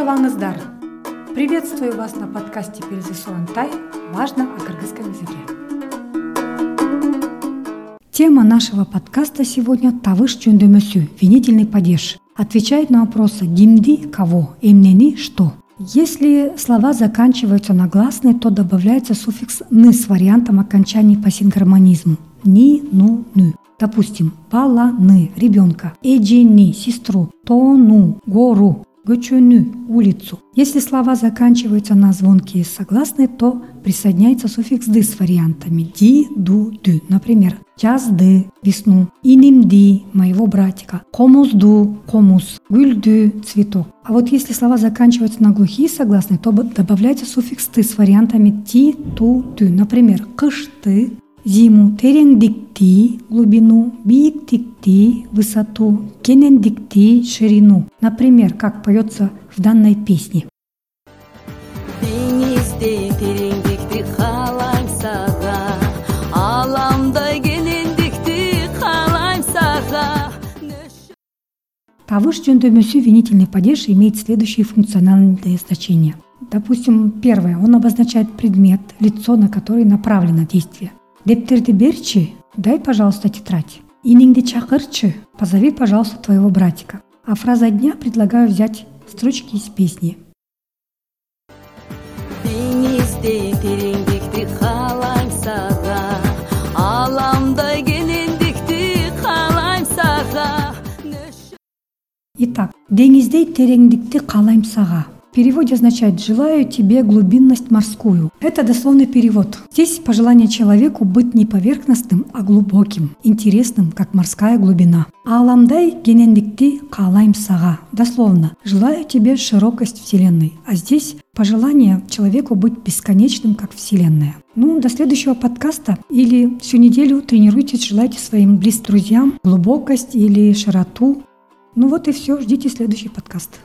саламатсыздар приветствую вас на подкасте перезы сурантай важно о кыргызском языке. Тема нашего подкаста сегодня – тавыш чөндөмөсү, винительный падеж. Отвечает на вопросы «гимди» – кого, «эмнени» – что. Если слова заканчиваются на гласные, то добавляется суффикс «ны» с вариантом окончаний по синхромонизму – «ни», «ну», «ны». Допустим, баланы – ребенка, эджини – сестру, тону – гору, гочуну – улицу. Если слова заканчиваются на звонкие согласные, то присоединяется суффикс «ды» с вариантами «ди», «ду», «ды». Например, «жазды» – весну, «инимди» – моего братика, «комузду» – комус, «гүльды» – цветок. А вот если слова заканчиваются на глухие согласные, то добавляется суффикс «ты» с вариантами «ти», «ту», «ты». Например, «кышты» зиму тереңдикти глубину бииктикти высоту кенендикти ширину например как поется в данной песне Тавыш жөндөмөсү винительный падеж имеет следующие функциональные значения. Допустим, первое. Он обозначает предмет, лицо, на который направлено действие. Дептерди берчи, дай, пожалуйста, тетрадь. Ининди чакырчы, позови, пожалуйста, твоего братика. А фраза дня предлагаю взять строчки из песни. Итак, деңиздей тереңдикти каалайм сага в переводе означает «желаю тебе глубинность морскую». Это дословный перевод. Здесь пожелание человеку быть не поверхностным, а глубоким, интересным, как морская глубина. Аламдай генендикти калайм сага. Дословно «желаю тебе широкость Вселенной». А здесь пожелание человеку быть бесконечным, как Вселенная. Ну, до следующего подкаста или всю неделю тренируйтесь, желайте своим близким друзьям глубокость или широту. Ну вот и все, ждите следующий подкаст.